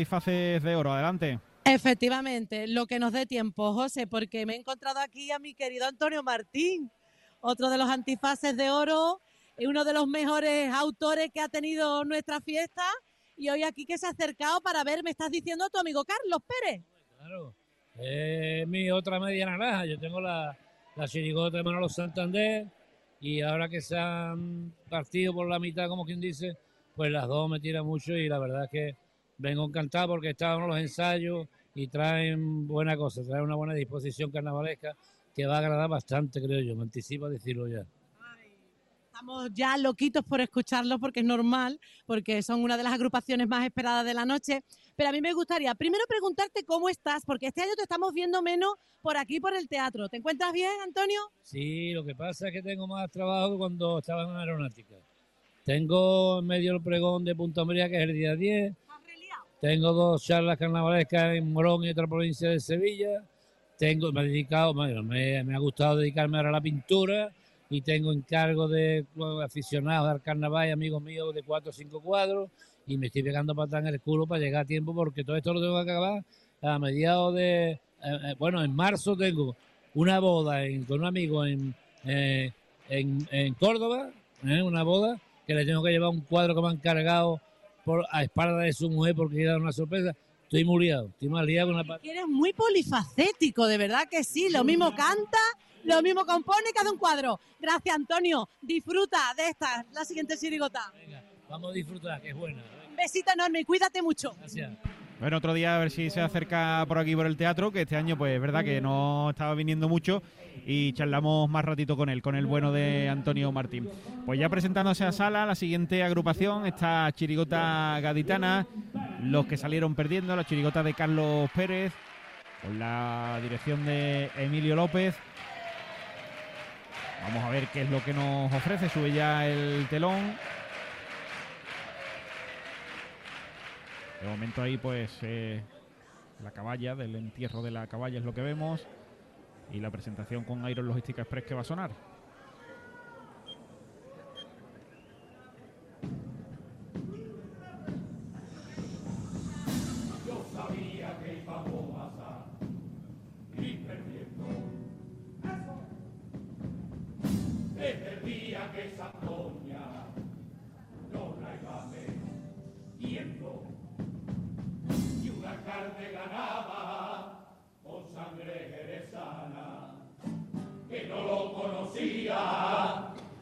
Antifaces de oro, adelante. Efectivamente, lo que nos dé tiempo, José, porque me he encontrado aquí a mi querido Antonio Martín, otro de los antifaces de oro, uno de los mejores autores que ha tenido nuestra fiesta, y hoy aquí que se ha acercado para ver, me estás diciendo a tu amigo Carlos Pérez. Claro, es mi otra media naranja, yo tengo la, la chirigota de Manolo Santander, y ahora que se han partido por la mitad, como quien dice, pues las dos me tiran mucho y la verdad es que vengo encantado porque estaban los ensayos y traen buena cosa, traen una buena disposición carnavalesca que va a agradar bastante, creo yo, me anticipo a decirlo ya. Estamos ya loquitos por escucharlos porque es normal, porque son una de las agrupaciones más esperadas de la noche. Pero a mí me gustaría primero preguntarte cómo estás, porque este año te estamos viendo menos por aquí, por el teatro. ¿Te encuentras bien, Antonio? Sí, lo que pasa es que tengo más trabajo que cuando estaba en aeronáutica. Tengo en medio el pregón de Punta María, que es el día 10. Tengo dos charlas carnavalescas en Morón y otra provincia de Sevilla. Tengo, me he dedicado, me, ha gustado dedicarme ahora a la pintura y tengo encargo de aficionados al carnaval y amigos míos de cuatro o cinco cuadros y me estoy pegando patas en el culo para llegar a tiempo porque todo esto lo tengo que acabar a mediados de, eh, eh, bueno, en marzo tengo una boda con un amigo en, eh, en, en, Córdoba, una boda que le tengo que llevar un cuadro que me han cargado por, a espalda de su mujer porque dar una sorpresa. Estoy muy liado, estoy más liado con la... Eres muy polifacético, de verdad que sí, lo mismo canta lo mismo compone cada un cuadro. Gracias, Antonio. Disfruta de esta, la siguiente sirigota. Venga, vamos a disfrutar, que es buena. Un besito enorme y cuídate mucho. Gracias. Bueno, otro día a ver si se acerca por aquí por el teatro, que este año pues es verdad que no estaba viniendo mucho y charlamos más ratito con él, con el bueno de Antonio Martín. Pues ya presentándose a sala, la siguiente agrupación, esta chirigota gaditana, los que salieron perdiendo, la chirigota de Carlos Pérez, con la dirección de Emilio López. Vamos a ver qué es lo que nos ofrece. Sube ya el telón. De momento ahí pues eh, la caballa, del entierro de la caballa es lo que vemos. Y la presentación con Iron Logística Express que va a sonar.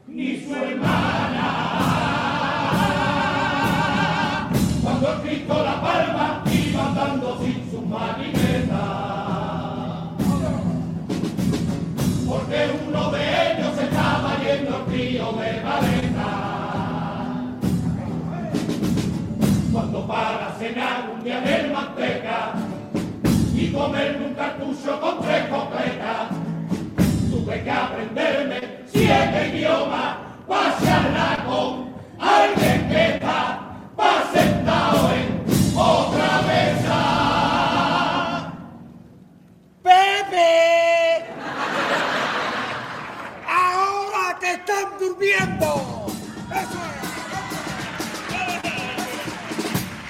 Ni su hermana. Cuando el Cristo la palma iba andando sin su marineta. Porque uno de ellos estaba yendo al río de Valeta. Cuando para cenar un día del cartucho con tres completas, tuve que aprenderme siete idiomas para charlar con alguien que está pa sentado en otra mesa. ¡Pepe! ¡Ahora que están durmiendo! ¡Eso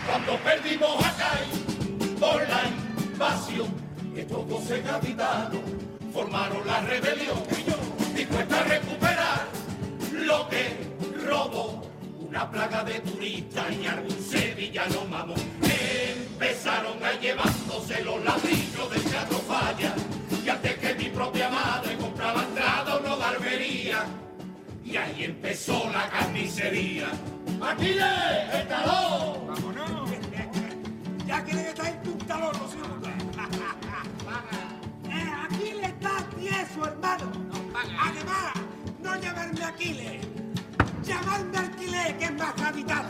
Cuando perdimos acá por la invasión, estos doce capitanos formaron la rebelión dispuesta a recuperar lo que robó una plaga de turistas y algún sevillano mamón. Empezaron a llevándose los ladrillos del teatro falla y antes que mi propia madre compraba entrada no barbería y ahí empezó la carnicería. ¡Aquiles, el talón! ¡Vámonos! ya quieren estar en tu talón, los hijos. eh, Aquiles está tieso, hermano. Además, no llamarme Aquiles, llamarme Alquiler, que es más habitado.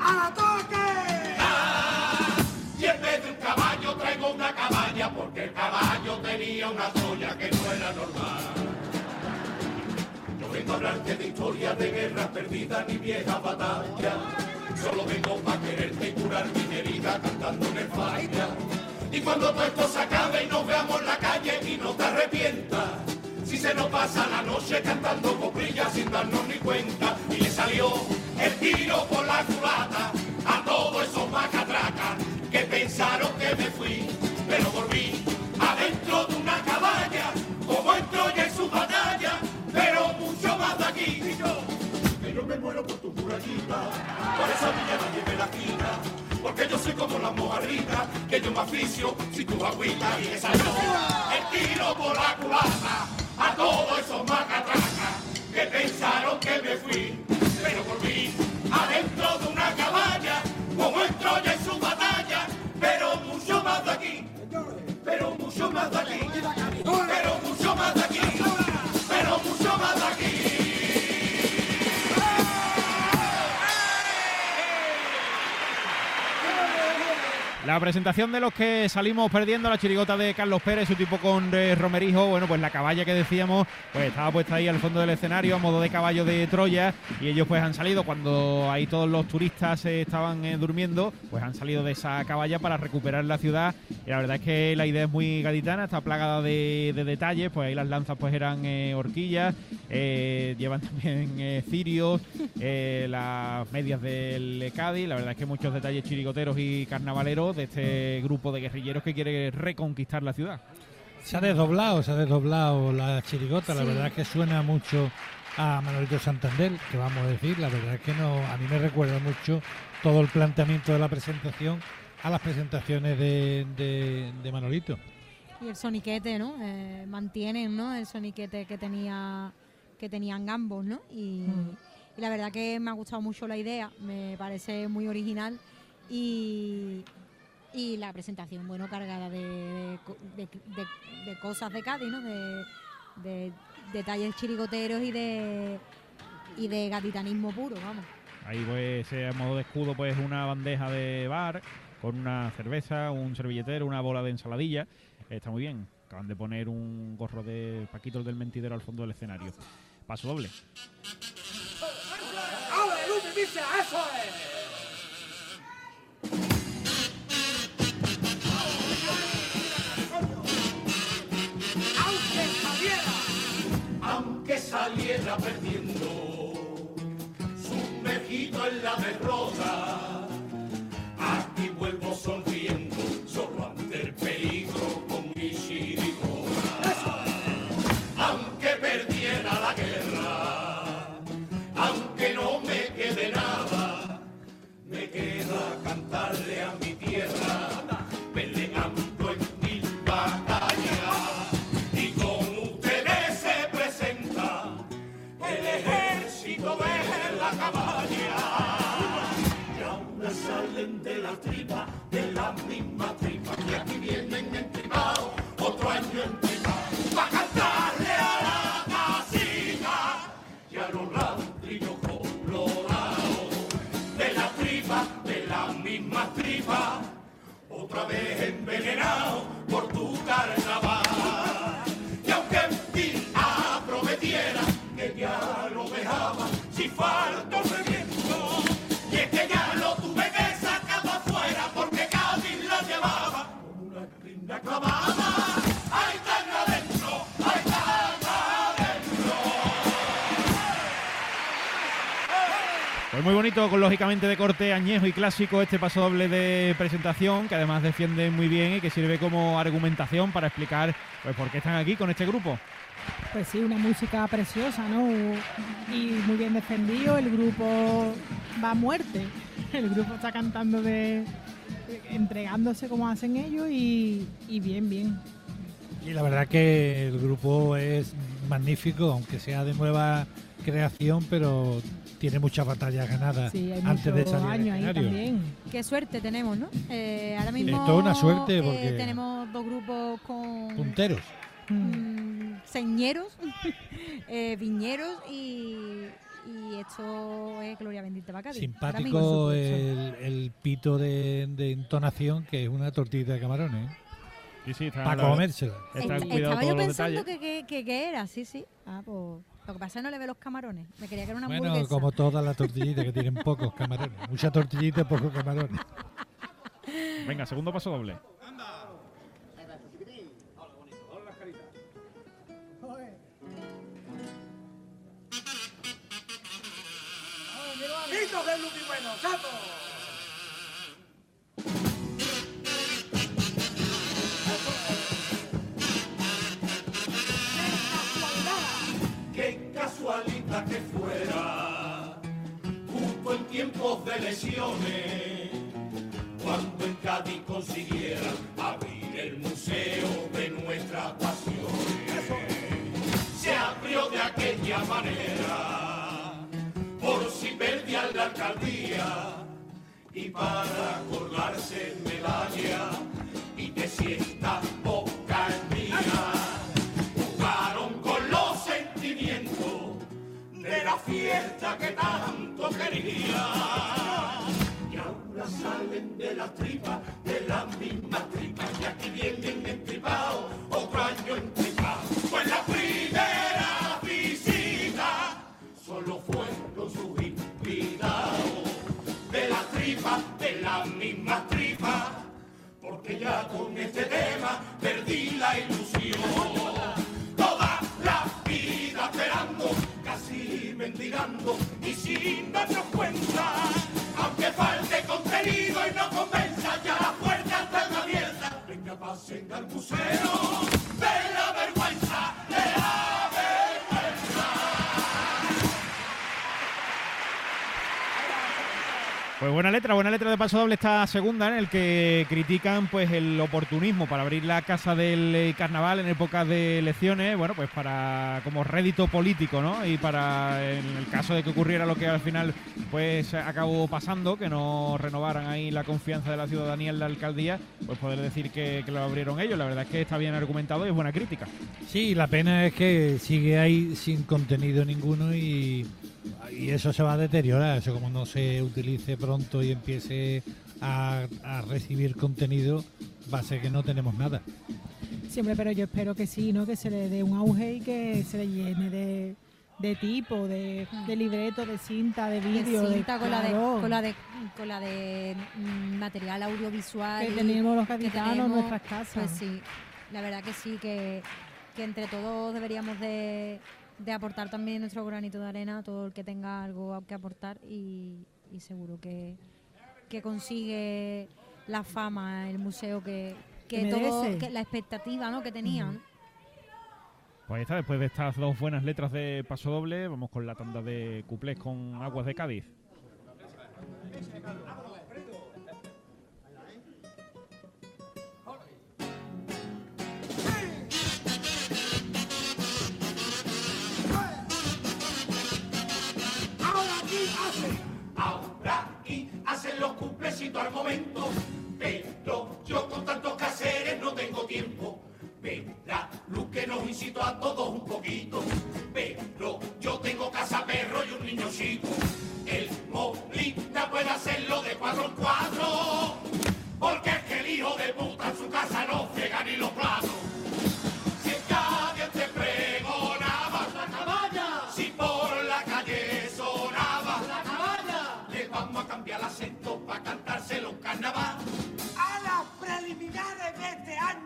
¡A toque! Ah, y en vez de un caballo traigo una cabaña porque el caballo tenía una joya que no era normal. No vengo a hablarte de historias de guerras perdidas ni viejas batallas. Solo vengo para quererte y curar mi herida cantando en el falla. Y cuando todo esto se acabe y nos veamos en la calle y no te arrepientas. Si se nos pasa la noche cantando coprillas sin darnos ni cuenta. Y le salió el tiro por la culata a todos esos macatracas pensaron que me fui, pero volví adentro de una cabaña, como en Troya en su batalla, pero mucho más de aquí. Y yo, que yo me muero por tu murallita, por esa villa nadie me la quita, porque yo soy como la mojarrita, que yo me aficio si tu agüita y esa yo, el tiro por la culata, a todos esos macatracas que pensaron que me fui, La presentación de los que salimos perdiendo, la chirigota de Carlos Pérez, su tipo con eh, Romerijo, bueno, pues la caballa que decíamos, pues estaba puesta ahí al fondo del escenario a modo de caballo de Troya. Y ellos pues han salido. Cuando ahí todos los turistas eh, estaban eh, durmiendo, pues han salido de esa caballa para recuperar la ciudad. Y la verdad es que la idea es muy gaditana, está plagada de, de detalles, pues ahí las lanzas pues eran eh, horquillas, eh, llevan también eh, cirios, eh, las medias del Cádiz, la verdad es que muchos detalles chirigoteros y carnavaleros este grupo de guerrilleros que quiere reconquistar la ciudad. Se ha desdoblado, se ha desdoblado la chirigota, la verdad es que suena mucho a Manolito Santander, que vamos a decir, la verdad es que no, a mí me recuerda mucho todo el planteamiento de la presentación a las presentaciones de, de- de Manolito. Y el soniquete, ¿no? Eh, mantienen, ¿no? El soniquete que tenía que tenían ambos, ¿no? Y, y la verdad que me ha gustado mucho la idea, me parece muy original y, y la presentación, bueno, cargada de, de co- de- de- de cosas de Cádiz, ¿no? De, de detalles chirigoteros y de y de gaditanismo puro, vamos. Ahí pues a modo de escudo pues una bandeja de bar con una cerveza, un servilletero, una bola de ensaladilla. Está muy bien. Acaban de poner un gorro de Paquitos del Mentidero al fondo del escenario. Paso doble. ¡Eso es! Sumergido en la bonito, con lógicamente de corte añejo y clásico este paso doble de presentación, que además defiende muy bien y que sirve como argumentación para explicar pues por qué están aquí con este grupo. Pues sí, una música preciosa, ¿no? Y muy bien defendido. El grupo va a muerte. El grupo está cantando de. entregándose como hacen ellos y, y bien, bien. Y la verdad que el grupo es magnífico, aunque sea de nueva creación, pero tiene muchas batallas ganadas Sí, antes de salir escenario. también. Qué suerte tenemos, ¿no? Eh, ahora mismo toda una suerte eh, porque- tenemos dos grupos con Punteros. Mm. mm, señeros, eh, viñeros y, y esto es Gloria Bendita para Cádiz. Simpático el, el pito de, de entonación, que es una tortilla de camarones, ¿eh? Sí, sí, está, para la- comérsela. Estaba yo pensando que, que- que era, sí, sí. Ah, pues lo que pasa es que no le ve los camarones. Me quería que era una Bueno, hamburguesa. como todas las tortillitas que tienen pocos camarones. Mucha tortillita y pocos camarones. Venga, segundo paso doble. ¡Hijos del Lupi Bueno! ¡Sapo! fuera, justo en tiempos de lesiones, cuando en Cádiz consiguiera abrir el museo de nuestra pasión Se abrió de aquella manera, por si perdía la alcaldía, y para colgarse en medalla y de siesta oh, la fiesta que tanto quería. Y ahora salen de las tripas, de las mismas tripas, y aquí vienen entripados, otro año entripados. Letra, buena letra de paso doble esta segunda en el que critican pues el oportunismo para abrir la casa del eh, carnaval en épocas de elecciones, bueno, pues para como rédito político, ¿no? Y para en el caso de que ocurriera lo que al final pues acabó pasando, que no renovaran ahí la confianza de la ciudadanía en la alcaldía, pues poder decir que, que lo abrieron ellos. La verdad es que está bien argumentado y es buena crítica. Sí, la pena es que sigue ahí sin contenido ninguno y, y eso se va a deteriorar. Eso como no se utilice pronto y empiece a, a recibir contenido, va a ser que no tenemos nada. Siempre, pero yo espero que sí, ¿no? Que se le dé un auge y que se le llene de, de tipo, de, de libreto, de cinta, de de vídeo. de- cinta con, la de, claro. con la de con la de mm, material audiovisual Que tenemos los que gaditanos en nuestras casas. pues sí la verdad que sí que, que entre todos deberíamos de, de aportar también nuestro granito de arena todo el que tenga algo que aportar y, y seguro que, que consigue la fama el museo que, que, Que todo que la expectativa ¿no? que tenían Pues ahí está, después de estas dos buenas letras de paso doble, vamos con la tanda de cuplés con Aguas de Cádiz. Hacen los cumplecitos al momento. Pero yo con tantos caseres no tengo tiempo. Verá, luz que nos incito a todos un poquito. Pero yo tengo casa perro y un niño chico. El Molina puede hacerlo de cuadro en cuadro. Porque es que el hijo de puta en su casa no carnaval. A las preliminares de este año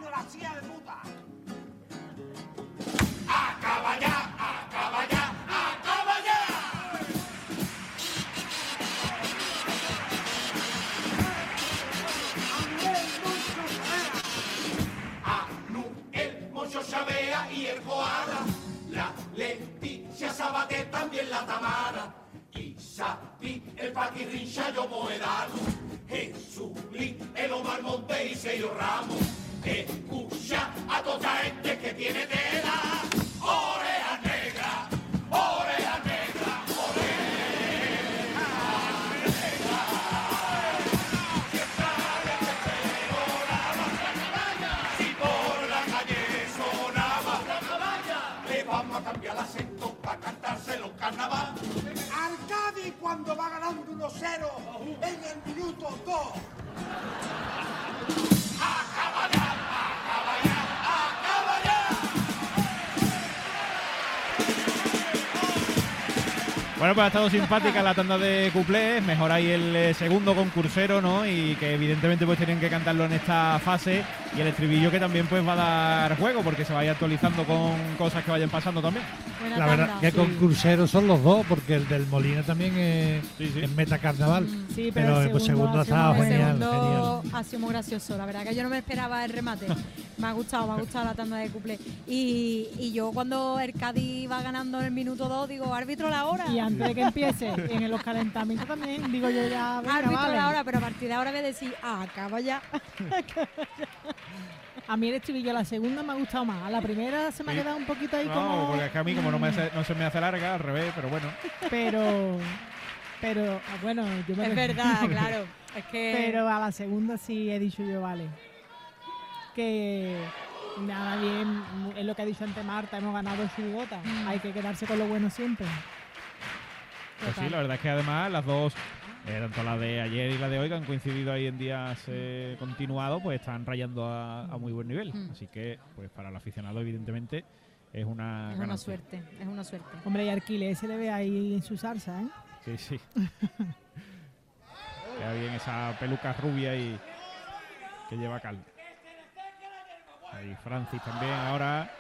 1-0 en el minuto 2. Acaba ya, acaba. Bueno, pues ha estado simpática la tanda de cuplés, mejor ahí el eh, segundo concursero, ¿no? Y que evidentemente pues tienen que cantarlo en esta fase. Y el estribillo que también pues va a dar juego porque se vaya actualizando con cosas que vayan pasando también. Buena La verdad tanda. que Sí. concurseros son los dos, porque el del Molina también es, Sí, sí. es meta carnaval. Mm, Sí, pero, pero, el segundo ha ha sido estado genial, segundo genial. ha sido muy gracioso, la verdad que yo no me esperaba el remate. Me ha gustado, me ha gustado la tanda de couple. Y, y yo cuando el Cádiz va ganando en el minuto 2 digo, árbitro la hora. Y antes de que empiece, en los calentamientos también, digo yo ya, árbitro vale. la hora, pero a partir de ahora voy a decir, ah, acaba ya. A mí el estribillo, la segunda me ha gustado más. A la primera se me ha quedado un poquito ahí No, como... porque es que a mí como no, me hace- no se me hace larga, al revés, pero bueno. Pero... Pero, ah, bueno, yo me Es verdad, claro. Es que Pero a la segunda sí he dicho yo, vale. Que nada bien, es lo que ha dicho antes Marta, hemos ganado su gota. Mm. Hay que quedarse con lo bueno siempre. Pues sí, Total. la verdad es que además las dos, eh, tanto la de ayer y la de hoy, que han coincidido ahí en días eh, continuados, pues están rayando a, a muy buen nivel. Mm. Así que, pues para el aficionado, evidentemente, es una es una suerte, es una suerte. Hombre, y Arquile se le ve ahí en su salsa, ¿eh? Sí, sí. Queda bien esa peluca rubia y que lleva cal. Ahí Francis también ahora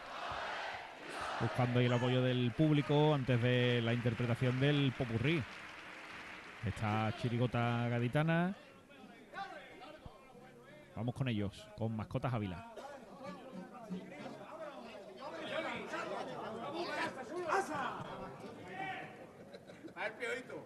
buscando ahí el apoyo del público antes de la interpretación del popurrí. Esta chirigota gaditana. Vamos con ellos, con mascotas Ávila. Dentro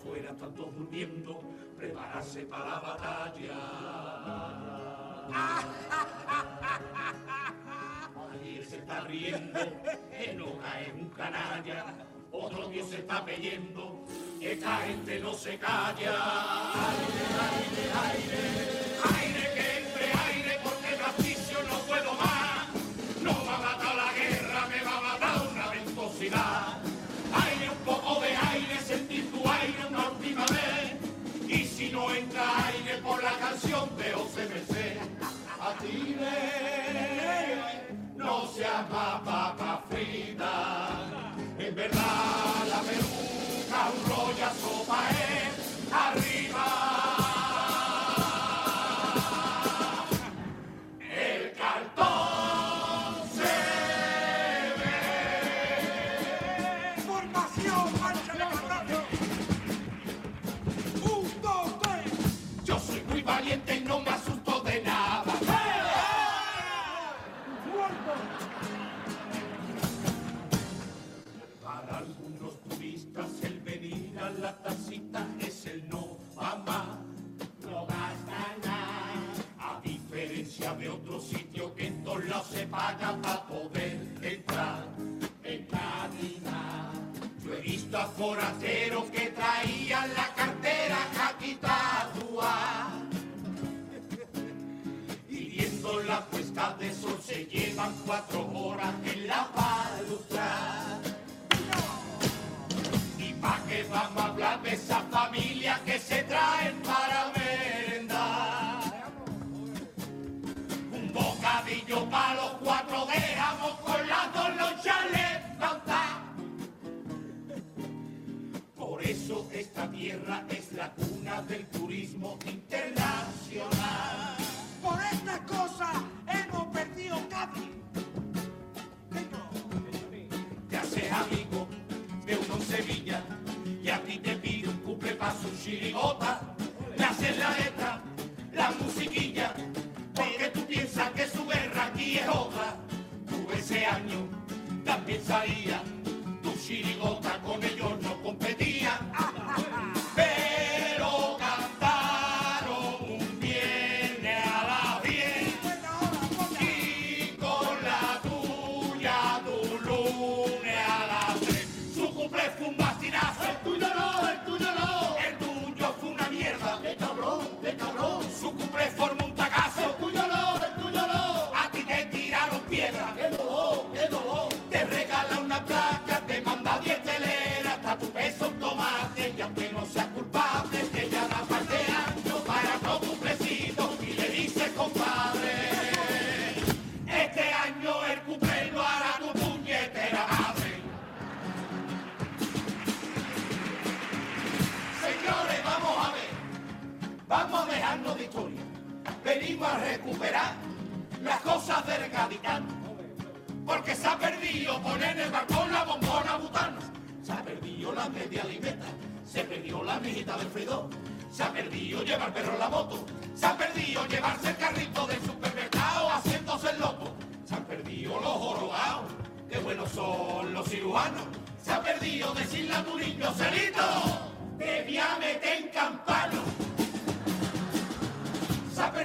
afuera están todos durmiendo, prepararse para la batalla. Ayer se está riendo, que no cae un canalla, otro Dios se está peyendo, esta gente no se calla. Aire, aire, aire la canción de OCMC, a ti no seas más papa frita. En verdad la peluca, un rolla sopa es arriba. He visto tierra es la cuna del turismo internacional. Por estas cosas hemos perdido Cádiz. Te haces amigo de uno Sevilla y a ti te pide un cumple para su chirigota. Le haces la letra, la musiquilla, porque tú piensas que su guerra aquí es otra. Tú ese año también salía, chirigota con ellos no competía. Pero cantaron un viernes a las 10 y con la tuya tu lunes a las 3. Su cumple fue un bastinazo. El tuyo no, el tuyo no. El tuyo fue una mierda. De cabrón, de cabrón. Su cumple formó un tagazo. El tuyo no, el tuyo no. A ti te tiraron piedra.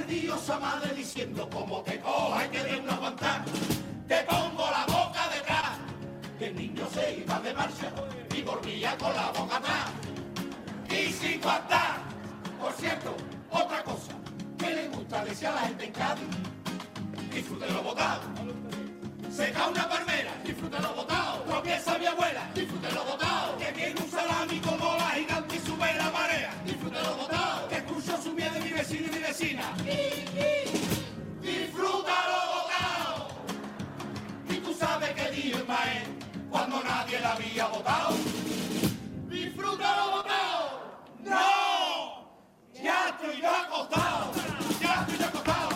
Perdido esa madre diciendo, como te coja y te de una aguantar, te pongo la boca detrás. Que el niño se iba de marcha y volvía con la boca atrás. Y sin faltar, por cierto, otra cosa, que le gusta decir a la gente en Cádiz, disfrute lo botado. Seca una palmera, disfrute lo botado. Tropieza mi abuela, disfrute lo botado. Que viene un salami como la gigante y sube la marea, vecino y mi vecina. Disfruta lo botado. Y tú sabes que dijo Ismael cuando nadie la había votado. Disfruta lo botado. ¡No! Ya estoy yo acostado. Ya estoy yo acostado.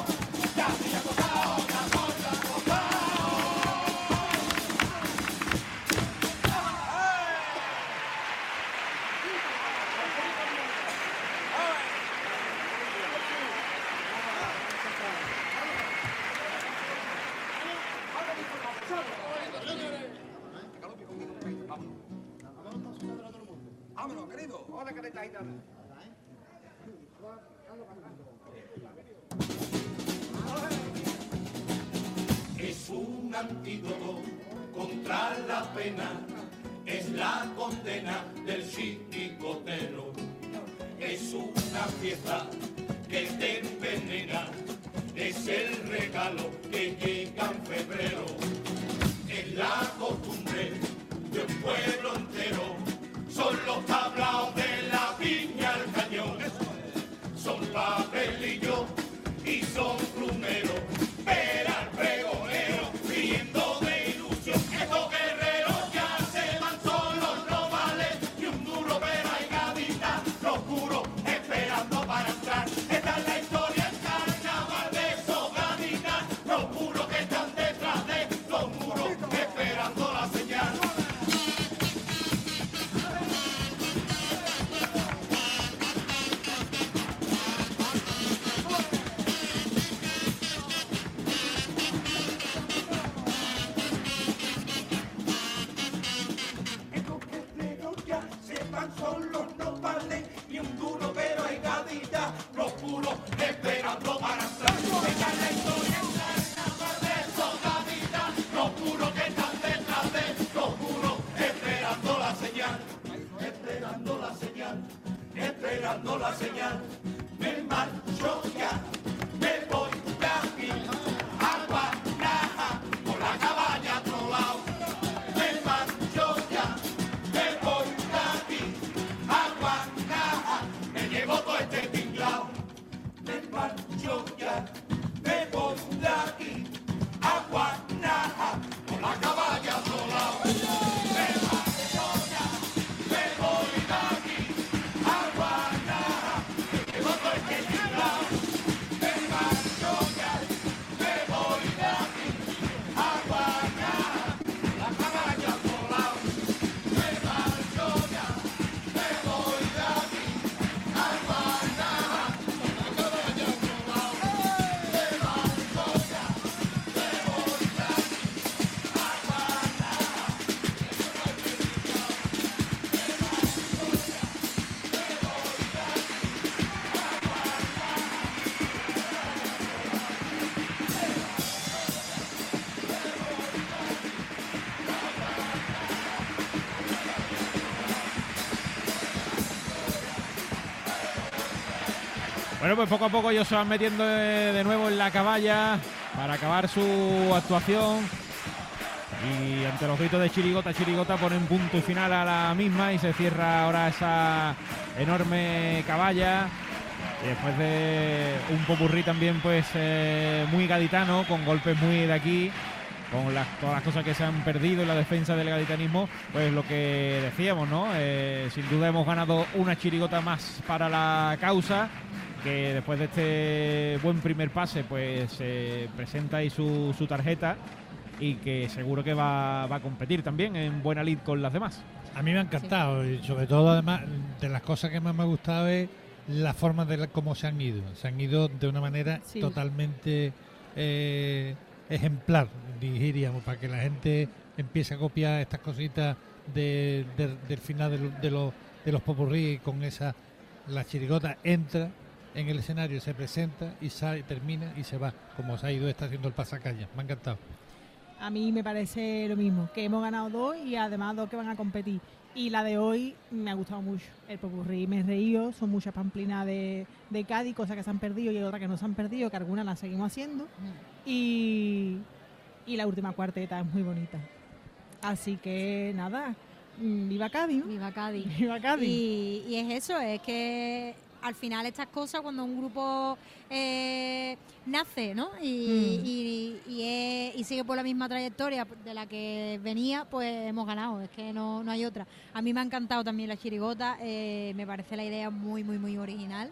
coming. señal, entregando la señal. Bueno, pues poco a poco ellos se van metiendo de, nuevo en la caballa para acabar su actuación. Y ante los gritos de Chirigota, Chirigota pone un punto y final a la misma y se cierra ahora esa enorme caballa. Después de un popurrí también pues eh, muy gaditano, con golpes muy de aquí, con todas las cosas que se han perdido en la defensa del gaditanismo, pues lo que decíamos, ¿no? Eh, sin duda hemos ganado una chirigota más para la causa, que después de este buen primer pase, pues eh, presenta ahí su, su tarjeta y que seguro que va, va a competir también en buena lid con las demás. A mí me ha encantado y sobre todo además de las cosas que más me ha gustado es la forma de la- cómo se han ido. Se han ido de una manera Sí. totalmente eh, ejemplar, diríamos, para que la gente empiece a copiar estas cositas de- de- del final de, lo- de los popurrí con esa la chirigota entra en el escenario, se presenta y sale, termina y se va, como se ha ido está haciendo el pasacalla. Me ha encantado. A mí me parece lo mismo, que hemos ganado dos y además dos que van a competir. Y la de hoy me ha gustado mucho. El popurrí me he reído, son muchas pamplinas de, de Cádiz, cosas que se han perdido y otras que no se han perdido, que algunas las seguimos haciendo. Y, y la última cuarteta es muy bonita. Así que nada, mm, viva Cádiz, ¿no? Viva Cádiz. Viva Cádiz. Y, y es eso, es que al final estas cosas, cuando un grupo eh, nace, ¿no? Y, Mm. y- y es- y sigue por la misma trayectoria de la que venía, pues hemos ganado, es que no, no hay otra. A mí me ha encantado también la chirigota, eh, me parece la idea muy, muy, muy original.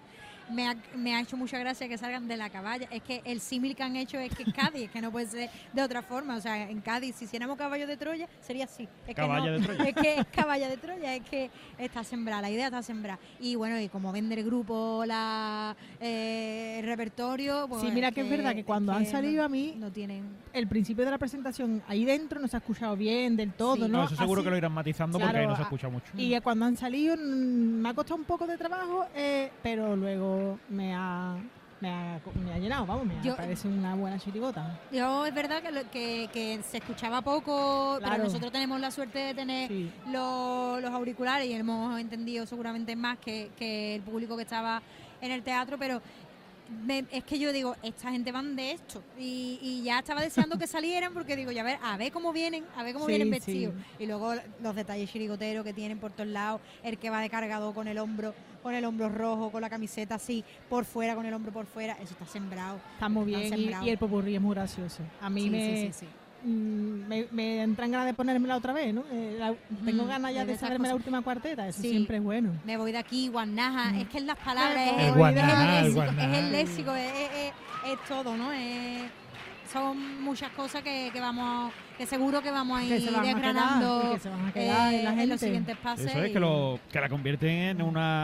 Me ha, me ha hecho mucha gracia que salgan de la caballa. Es que el símil que han hecho es que es Cádiz, es que no puede ser de otra forma. O sea, en Cádiz, si hiciéramos caballo de Troya, sería así. Es que Caballa no, de Troya. Es que es caballa de Troya, es que está sembrada, la idea está sembrada. Y bueno, y como vende el grupo la, eh, el repertorio. Pues Sí, mira que es verdad que cuando han salido no- a mí- No tienen. El principio de la presentación ahí dentro no se ha escuchado bien del todo, Sí. ¿no? No, eso seguro Así- que lo irán matizando porque ahí no se escucha mucho. Y cuando han salido mm, me ha costado un poco de trabajo, eh, pero luego me ha, me ha, me ha llenado, vamos, me Yo- parece una buena chirigota. Yo es verdad que, lo- que, que se escuchaba poco, pero Claro. nosotros tenemos la suerte de tener Sí. los, los auriculares y hemos entendido seguramente más que, que el público que estaba en el teatro, pero me- es que yo digo, esta gente van de esto y, y ya estaba deseando que salieran porque digo, ya ver, a ver cómo vienen, a ver cómo Sí, vienen sí. vestidos. Y luego los detalles chirigoteros que tienen por todos lados, el que va de cargado con el hombro, con el hombro rojo, con la camiseta así, por fuera, con el hombro por fuera, eso está sembrado. Está muy bien y, y el popurrí es muy gracioso. A mí Sí, me, sí, sí, sí. Me, me entran ganas de ponérmela otra vez, ¿no? Eh, la- tengo ganas ya de saberme la última cuarteta, eso Sí. siempre es bueno. Me voy de aquí, guanaja, Mm. es que en las palabras es, guanaja, el léxico, guanaja. es el léxico, es, es- es- es todo, ¿no? Es- son muchas cosas que, que vamos, que seguro que vamos a ir desgranando y que se van a quedar en la eh, en los siguientes pases. Eso es y- que, lo, que la convierten en una